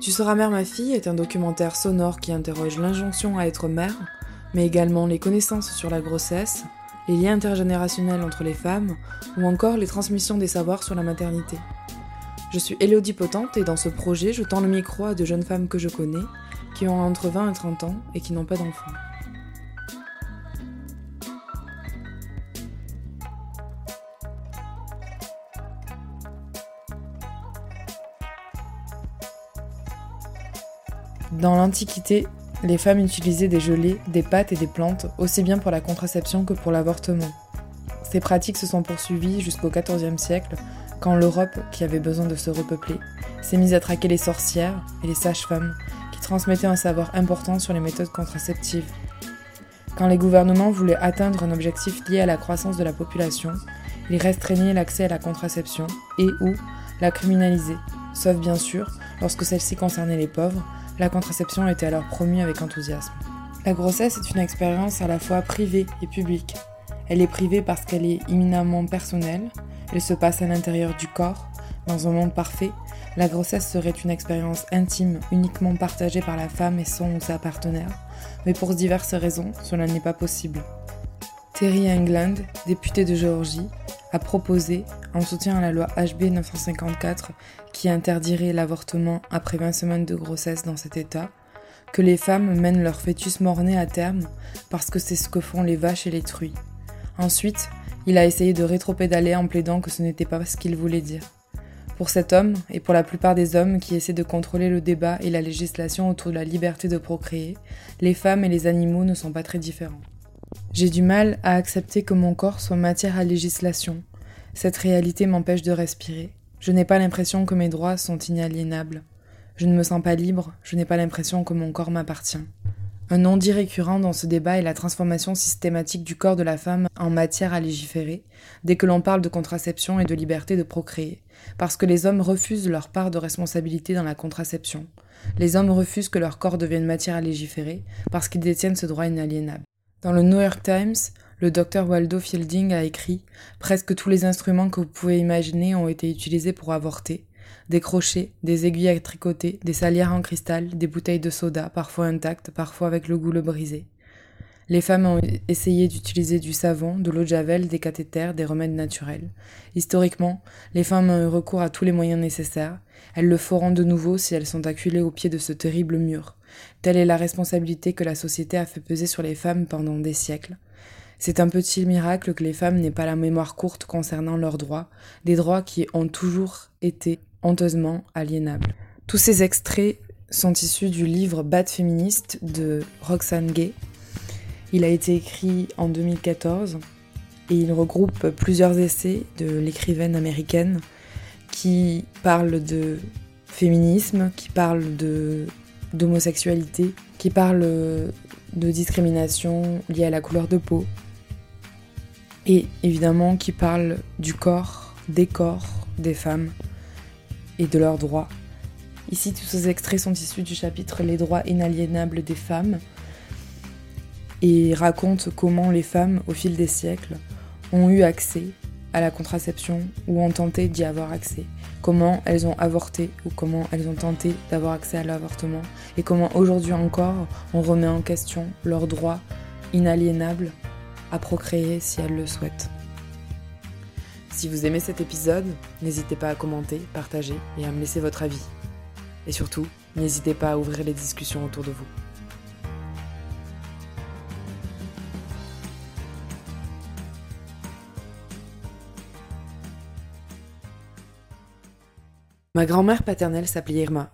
Tu seras mère ma fille est un documentaire sonore qui interroge l'injonction à être mère, mais également les connaissances sur la grossesse, les liens intergénérationnels entre les femmes ou encore les transmissions des savoirs sur la maternité. Je suis Elodie Potente et dans ce projet, je tends le micro à de jeunes femmes que je connais, qui ont entre 20 et 30 ans et qui n'ont pas d'enfants. Dans l'Antiquité, les femmes utilisaient des gelées, des pâtes et des plantes, aussi bien pour la contraception que pour l'avortement. Ces pratiques se sont poursuivies jusqu'au XIVe siècle, quand l'Europe, qui avait besoin de se repeupler, s'est mise à traquer les sorcières et les sages-femmes, qui transmettaient un savoir important sur les méthodes contraceptives. Quand les gouvernements voulaient atteindre un objectif lié à la croissance de la population, ils restreignaient l'accès à la contraception et ou la criminalisaient, sauf bien sûr lorsque celle-ci concernait les pauvres, la contraception était alors promue avec enthousiasme. La grossesse est une expérience à la fois privée et publique. Elle est privée parce qu'elle est éminemment personnelle, elle se passe à l'intérieur du corps. Dans un monde parfait, la grossesse serait une expérience intime, uniquement partagée par la femme et son ou sa partenaire, mais pour diverses raisons, cela n'est pas possible. Terry England, député de Géorgie, a proposé, en soutien à la loi HB 954 qui interdirait l'avortement après 20 semaines de grossesse dans cet état, que les femmes mènent leur fœtus mort-né à terme parce que c'est ce que font les vaches et les truies. Ensuite, il a essayé de rétropédaler en plaidant que ce n'était pas ce qu'il voulait dire. Pour cet homme, et pour la plupart des hommes qui essaient de contrôler le débat et la législation autour de la liberté de procréer, les femmes et les animaux ne sont pas très différents. J'ai du mal à accepter que mon corps soit matière à législation. Cette réalité m'empêche de respirer. Je n'ai pas l'impression que mes droits sont inaliénables. Je ne me sens pas libre, je n'ai pas l'impression que mon corps m'appartient. Un non-dit récurrent dans ce débat est la transformation systématique du corps de la femme en matière à légiférer, dès que l'on parle de contraception et de liberté de procréer, parce que les hommes refusent leur part de responsabilité dans la contraception. Les hommes refusent que leur corps devienne matière à légiférer, parce qu'ils détiennent ce droit inaliénable. Dans le New York Times, le docteur Waldo Fielding a écrit Presque tous les instruments que vous pouvez imaginer ont été utilisés pour avorter. Des crochets, des aiguilles à tricoter, des salières en cristal, des bouteilles de soda, parfois intactes, parfois avec le goulot brisé. Les femmes ont essayé d'utiliser du savon, de l'eau de javel, des cathéters, des remèdes naturels. Historiquement, les femmes ont eu recours à tous les moyens nécessaires. Elles le feront de nouveau si elles sont acculées au pied de ce terrible mur. Telle est la responsabilité que la société a fait peser sur les femmes pendant des siècles. C'est un petit miracle que les femmes n'aient pas la mémoire courte concernant leurs droits, des droits qui ont toujours été honteusement aliénables. Tous ces extraits sont issus du livre Bad féministe de Roxane Gay. Il a été écrit en 2014 et il regroupe plusieurs essais de l'écrivaine américaine qui parlent de féminisme, qui parlent de d'homosexualité, qui parle de discrimination liée à la couleur de peau, et évidemment qui parle du corps, des corps des femmes et de leurs droits. Ici, tous ces extraits sont issus du chapitre Les droits inaliénables des femmes et racontent comment les femmes, au fil des siècles, ont eu accès à la contraception ou ont tenté d'y avoir accès, comment elles ont avorté ou comment elles ont tenté d'avoir accès à l'avortement et comment aujourd'hui encore on remet en question leur droit inaliénable à procréer si elles le souhaitent. Si vous aimez cet épisode, n'hésitez pas à commenter, partager et à me laisser votre avis. Et surtout, n'hésitez pas à ouvrir les discussions autour de vous. Ma grand-mère paternelle s'appelait Irma.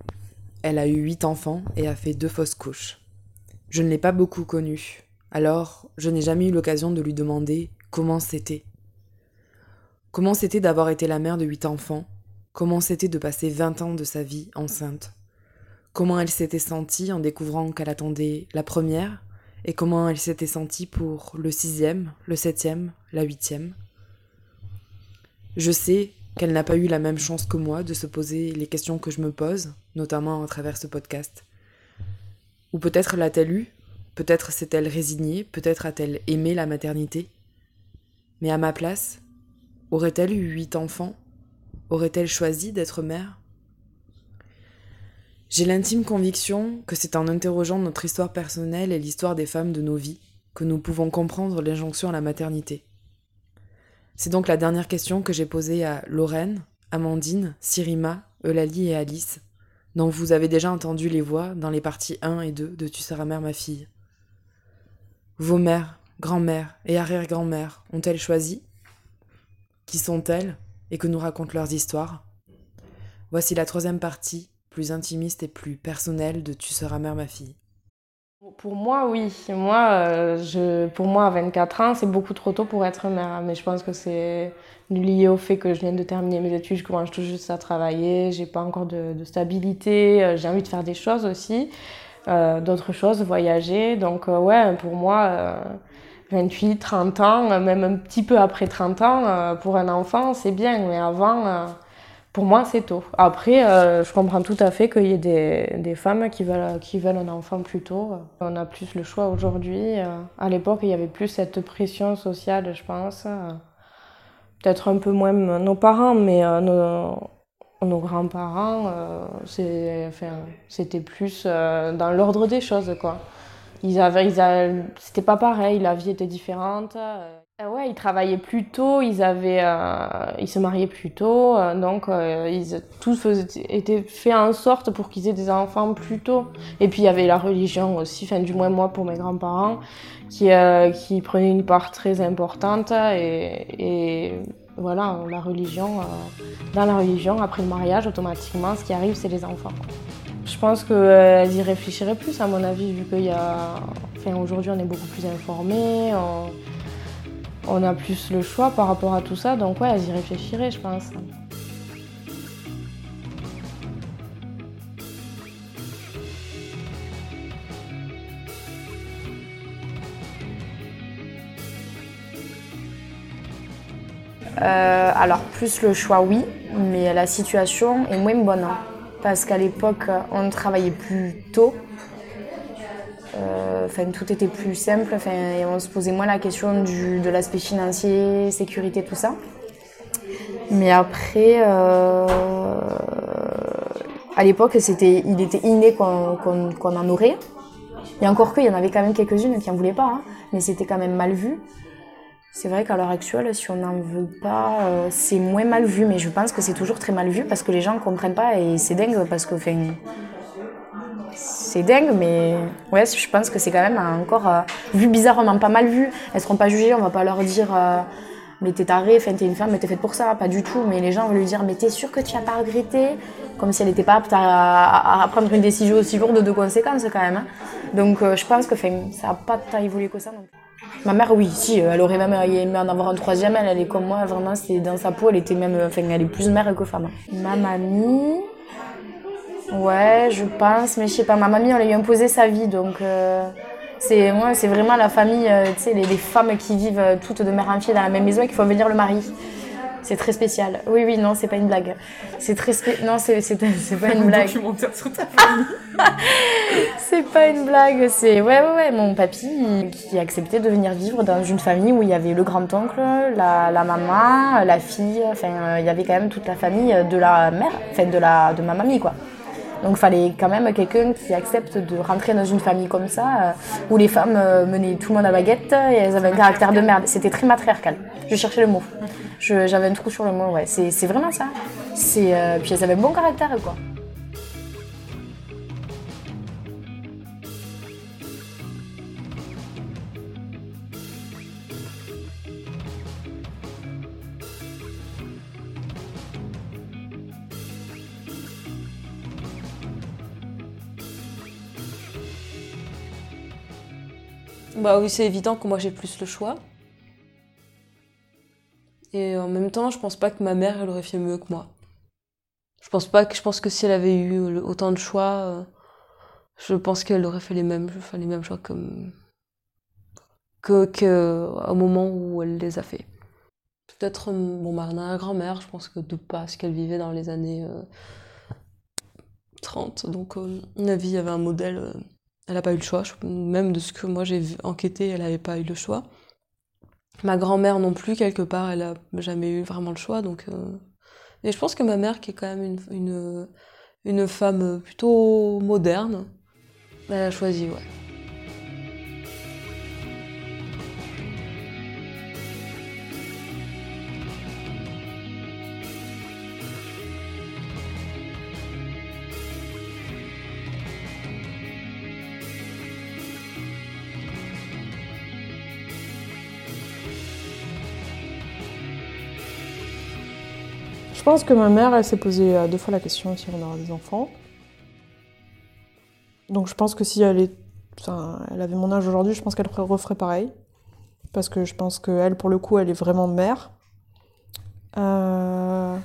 Elle a eu huit enfants et a fait deux fausses couches. Je ne l'ai pas beaucoup connue, alors je n'ai jamais eu l'occasion de lui demander comment c'était. Comment c'était d'avoir été la mère de huit enfants, comment c'était de passer vingt ans de sa vie enceinte, comment elle s'était sentie en découvrant qu'elle attendait la première, et comment elle s'était sentie pour le sixième, le septième, la huitième? Je sais qu'elle n'a pas eu la même chance que moi de se poser les questions que je me pose, notamment à travers ce podcast. Ou peut-être l'a-t-elle eu, peut-être s'est-elle résignée, peut-être a-t-elle aimé la maternité. Mais à ma place, aurait-elle eu huit enfants? Aurait-elle choisi d'être mère? J'ai l'intime conviction que c'est en interrogeant notre histoire personnelle et l'histoire des femmes de nos vies que nous pouvons comprendre l'injonction à la maternité. C'est donc la dernière question que j'ai posée à Lorraine, Amandine, Sirima, Eulalie et Alice, dont vous avez déjà entendu les voix dans les parties 1 et 2 de Tu seras mère, ma fille. Vos mères, grand-mères et arrière-grand-mères ont-elles choisi? Qui sont-elles? Et que nous racontent leurs histoires? Voici la troisième partie plus intimiste et plus personnel de Tu seras mère, ma fille Pour moi, oui. Moi, euh, je, pour moi, à 24 ans, c'est beaucoup trop tôt pour être mère. Mais je pense que c'est lié au fait que je viens de terminer mes études, je commence tout juste à travailler, j'ai pas encore de, stabilité, euh, j'ai envie de faire des choses aussi, euh, d'autres choses, voyager. Donc, ouais, pour moi, 28, 30 ans, même un petit peu après 30 ans, pour un enfant, c'est bien. Mais avant pour moi, c'est tôt. Après, euh, je comprends tout à fait qu'il y ait des, des, femmes qui veulent, qui veulent un enfant plus tôt. On a plus le choix aujourd'hui. Euh, à l'époque, il y avait plus cette pression sociale, je pense. Peut-être un peu moins nos parents, mais euh, nos, nos grands-parents, c'était plus dans l'ordre des choses, quoi. Ils avaient, ils c'était pas pareil, la vie était différente. Euh, ouais, ils travaillaient plus tôt, ils avaient, euh, ils se mariaient plus tôt, euh, donc ils, tout était fait en sorte pour qu'ils aient des enfants plus tôt. Et puis il y avait la religion aussi, enfin du moins moi pour mes grands-parents, qui qui prenait une part très importante et, et voilà, la religion, dans la religion après le mariage automatiquement, ce qui arrive c'est les enfants. Je pense qu'elles y réfléchiraient plus à mon avis vu qu'il y a, enfin aujourd'hui on est beaucoup plus informés a plus le choix par rapport à tout ça, donc ouais, elles y réfléchiraient, je pense. Euh, alors plus le choix oui, mais la situation est moins bonne. Hein. parce qu'à l'époque, on travaillait plus tôt, enfin, tout était plus simple. Enfin, et on se posait moins la question du, de l'aspect financier, sécurité, tout ça. Mais après, euh, à l'époque, c'était, il était inné qu'on, qu'on, en aurait. Et encore qu'il y en avait quand même quelques-unes qui en voulaient pas, hein. mais c'était quand même mal vu. C'est vrai qu'à l'heure actuelle, si on n'en veut pas, euh, c'est moins mal vu, mais je pense que c'est toujours très mal vu parce que les gens ne comprennent pas et c'est dingue parce que, enfin, c'est dingue, mais ouais, je pense que c'est quand même encore euh, vu bizarrement, pas mal vu. Elles seront pas jugées, on va pas leur dire euh, mais t'es tarée, t'es une femme, mais t'es faite pour ça, pas du tout. Mais les gens vont lui dire mais t'es sûre que tu as pas regretté? Comme si elle n'était pas apte à, prendre une décision aussi lourde de conséquences quand même. Hein. Donc euh, je pense que ça n'a pas tant évolué que ça. Ma mère, oui, si, elle aurait même aimé en avoir un troisième. Elle, est comme moi, vraiment, c'est dans sa peau, elle était même, elle est plus mère que femme. Ma mamie, Ouais, je pense, mais je sais pas, ma mamie, on lui a imposé sa vie, donc euh, c'est moi, c'est vraiment la famille, euh, tu sais, les, femmes qui vivent euh, toutes de mère en fille dans la même maison et qui font venir le mari. C'est très spécial. Oui, oui, non, c'est pas une blague. C'est très spécial. Non, c'est, pas une blague. documentaire sur ta famille. c'est pas une blague. C'est, ouais, ouais, ouais, mon papy qui a accepté de venir vivre dans une famille où il y avait le grand-oncle, la, la maman, la fille, enfin, il y avait quand même toute la famille de la mère, enfin, de la, de ma mamie, quoi. Donc il fallait quand même quelqu'un qui accepte de rentrer dans une famille comme ça, euh, où les femmes euh, menaient tout le monde à baguette et elles avaient un caractère de merde. C'était très matriarcal. Je cherchais le mot. J'avais un trou sur le mot, ouais. C'est vraiment ça. Euh, puis elles avaient un bon caractère, quoi. Bah oui, c'est évident que moi j'ai plus le choix. Et en même temps, je pense pas que ma mère elle aurait fait mieux que moi. Je pense pas que je pense que si elle avait eu autant de choix, euh, je pense qu'elle aurait fait les mêmes, les mêmes choix comme que, au moment où elle les a fait. Peut-être euh, bon ma grand-mère, je pense que de parce qu'elle vivait dans les années 30, euh, donc euh, la vie avait un modèle elle n'a pas eu le choix. Même de ce que moi j'ai enquêté, elle n'avait pas eu le choix. Ma grand-mère non plus, quelque part, elle n'a jamais eu vraiment le choix. Donc, euh... je pense que ma mère, qui est quand même une, une femme plutôt moderne. Elle a choisi, ouais. Je pense que ma mère, elle s'est posé euh, deux fois la question si on aura des enfants. Donc je pense que si elle, est, enfin, elle avait mon âge aujourd'hui, je pense qu'elle referait pareil. Parce que je pense qu'elle, pour le coup, elle est vraiment mère. Euh,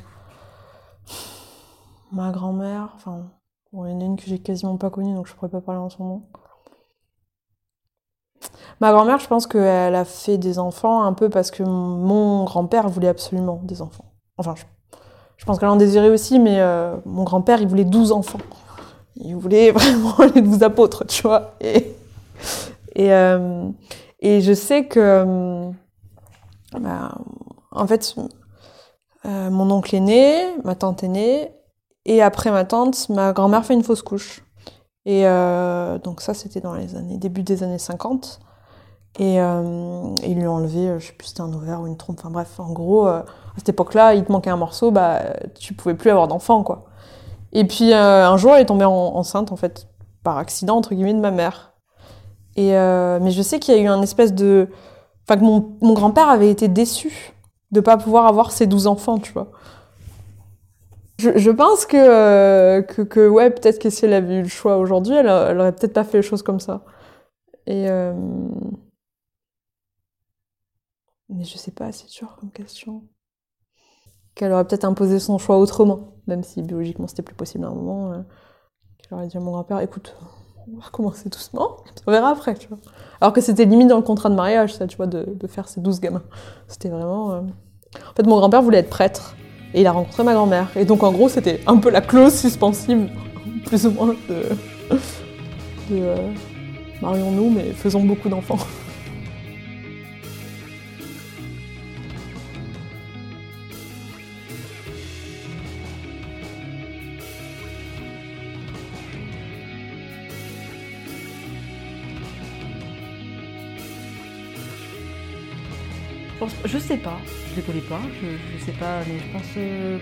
Ma grand-mère, enfin, il y en a une que j'ai quasiment pas connue, donc je pourrais pas parler en son nom. Ma grand-mère, je pense qu'elle a fait des enfants un peu parce que mon grand-père voulait absolument des enfants. Enfin, je je pense qu'elle en désirait aussi, mais euh, mon grand-père, il voulait 12 enfants. Il voulait vraiment les 12 apôtres, tu vois. Et, et, euh, et je sais que, euh, bah, en fait, mon oncle est né, ma tante est née, et après ma tante, ma grand-mère fait une fausse couche. Et donc ça, c'était dans les années, début des années 50. Et ils lui ont enlevé, je sais plus si c'était un ovaire ou une trompe, enfin bref, en gros, à cette époque-là, il te manquait un morceau, bah, tu pouvais plus avoir d'enfant, quoi. Et puis euh, un jour, elle est tombée enceinte, en fait, par accident, entre guillemets, de ma mère. Et, euh, mais je sais qu'il y a eu un espèce de... Enfin, que mon, grand-père avait été déçu de pas pouvoir avoir ses douze enfants, tu vois. Je, pense que, euh, que, que, ouais, peut-être que si elle avait eu le choix aujourd'hui, elle, elle aurait peut-être pas fait les choses comme ça. Et... Mais je sais pas, c'est dur comme question qu'elle aurait peut-être imposé son choix autrement, même si biologiquement c'était plus possible à un moment. Euh, qu'elle aurait dit à mon grand-père, écoute, on va commencer doucement, on verra après, tu vois. Alors que c'était limite dans le contrat de mariage, ça, tu vois, de, de faire ces douze gamins. C'était vraiment... Euh, en fait, mon grand-père voulait être prêtre, et il a rencontré ma grand-mère. Et donc, en gros, c'était un peu la clause suspensive, plus ou moins, de... de euh, marions-nous, mais faisons beaucoup d'enfants. sais pas, je les connais pas, je, je sais pas, mais je pense euh,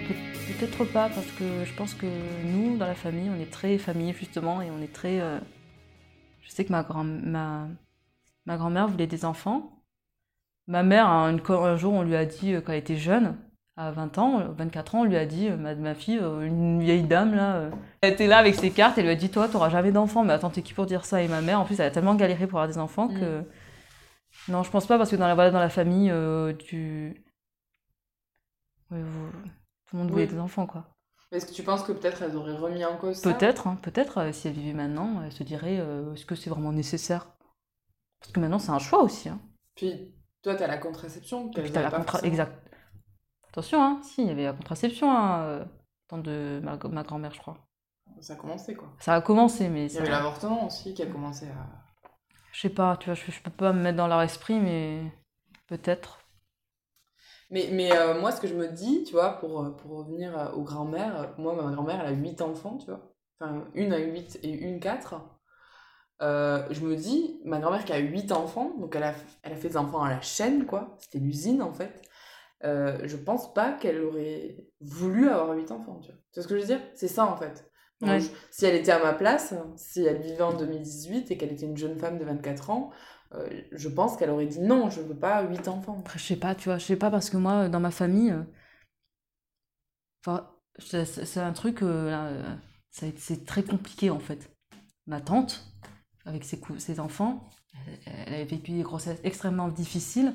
peut-être pas parce que je pense que nous, dans la famille, on est très famille justement et on est très. Euh, je sais que ma, grand ma, ma grand-mère voulait des enfants. Ma mère, un, un, jour, on lui a dit, euh, quand elle était jeune, à 20 ans, 24 ans, on lui a dit, ma, ma fille, une vieille dame là, elle était là avec ses cartes, elle lui a dit, toi, t'auras jamais d'enfants. Mais attends, t'es qui pour dire ça? Et ma mère, en plus, elle a tellement galéré pour avoir des enfants mm. Non, je pense pas parce que dans la, voilà, dans la famille, euh, tu... Ouais, vous... tout le monde voulait oui. des enfants, quoi. Est-ce que tu penses que peut-être elles auraient remis en cause ça? Peut-être, hein, peut-être. Euh, si elles vivaient maintenant, elles se diraient euh, est-ce que c'est vraiment nécessaire? Parce que maintenant, c'est un choix aussi. Hein. Puis, toi, t'as la contraception. Puis t'as la contra... Exact. Attention, hein, si, il y avait la contraception, hein, temps de ma, ma grand-mère, je crois. Ça a commencé, quoi. Ça a commencé, mais... Il y avait l'avortement aussi qui a commencé à je sais pas, tu vois, je, je, peux pas me mettre dans leur esprit, mais peut-être. Mais, mais euh, moi, ce que je me dis, tu vois, pour, pour revenir euh, aux grand-mères, moi, ma grand-mère, elle a 8 enfants, tu vois. Enfin, une à 8 et une 4. Euh, je me dis, ma grand-mère qui a 8 enfants, donc elle a, elle a fait des enfants à la chaîne, quoi. C'était l'usine, en fait. Euh, je pense pas qu'elle aurait voulu avoir 8 enfants, tu vois. Tu vois ce que je veux dire? C'est ça, en fait. Ouais. Si elle était à ma place, si elle vivait en 2018 et qu'elle était une jeune femme de 24 ans, euh, je pense qu'elle aurait dit non, je veux pas 8 enfants. Après, je sais pas, tu vois, je sais pas parce que moi, dans ma famille, euh, enfin, c'est un truc, euh, c'est très compliqué en fait. Ma tante, avec ses, ses enfants, elle, elle avait vécu des grossesses extrêmement difficiles.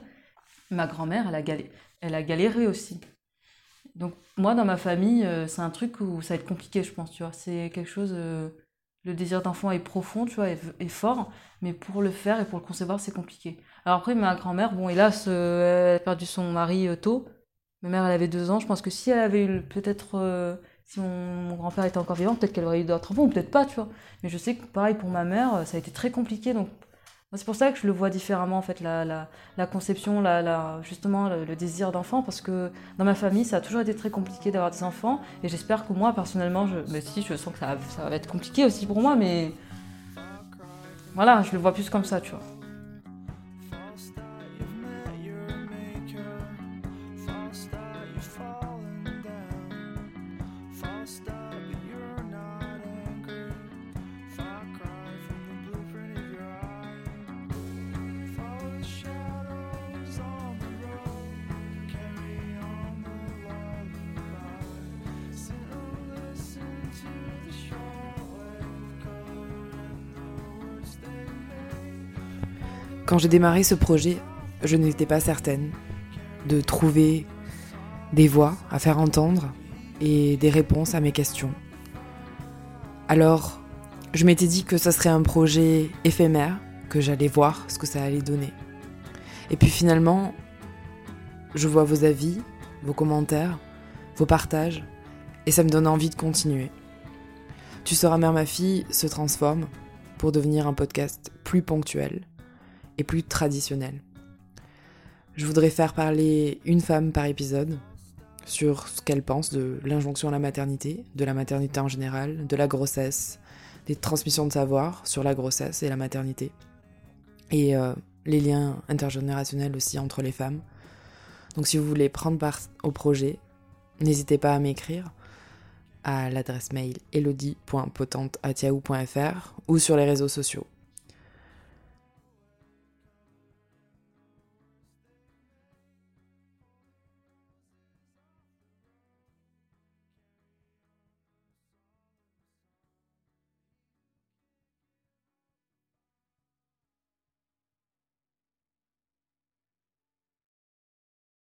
Ma grand-mère, elle, a elle a galéré aussi. Donc moi, dans ma famille, euh, c'est un truc où ça va être compliqué, je pense, tu vois. C'est quelque chose... Euh, le désir d'enfant est profond, tu vois, est, fort, mais pour le faire et pour le concevoir, c'est compliqué. Alors après, ma grand-mère, bon, hélas, euh, elle a perdu son mari tôt. Ma mère, elle avait deux ans. Je pense que si elle avait eu peut-être... Si mon, mon grand-père était encore vivant, peut-être qu'elle aurait eu d'autres enfants, ou peut-être pas, tu vois. Mais je sais que pareil pour ma mère, ça a été très compliqué, donc C'est pour ça que je le vois différemment, en fait, la, la, conception, la, justement, le, le désir d'enfant, parce que dans ma famille, ça a toujours été très compliqué d'avoir des enfants, et j'espère que moi, personnellement, je, mais si, je sens que ça, ça va être compliqué aussi pour moi, mais voilà, je le vois plus comme ça, tu vois. Quand j'ai démarré ce projet, je n'étais pas certaine de trouver des voix à faire entendre et des réponses à mes questions. Alors, je m'étais dit que ça serait un projet éphémère, que j'allais voir ce que ça allait donner. Et puis finalement, je vois vos avis, vos commentaires, vos partages, et ça me donne envie de continuer. Tu seras mère ma fille se transforme pour devenir un podcast plus ponctuel et plus traditionnel. Je voudrais faire parler une femme par épisode sur ce qu'elle pense de l'injonction à la maternité, de la maternité en général, de la grossesse, des transmissions de savoir sur la grossesse et la maternité, et euh, les liens intergénérationnels aussi entre les femmes. Donc si vous voulez prendre part au projet, n'hésitez pas à m'écrire à l'adresse mail elodie.potente.yahoo.fr ou sur les réseaux sociaux.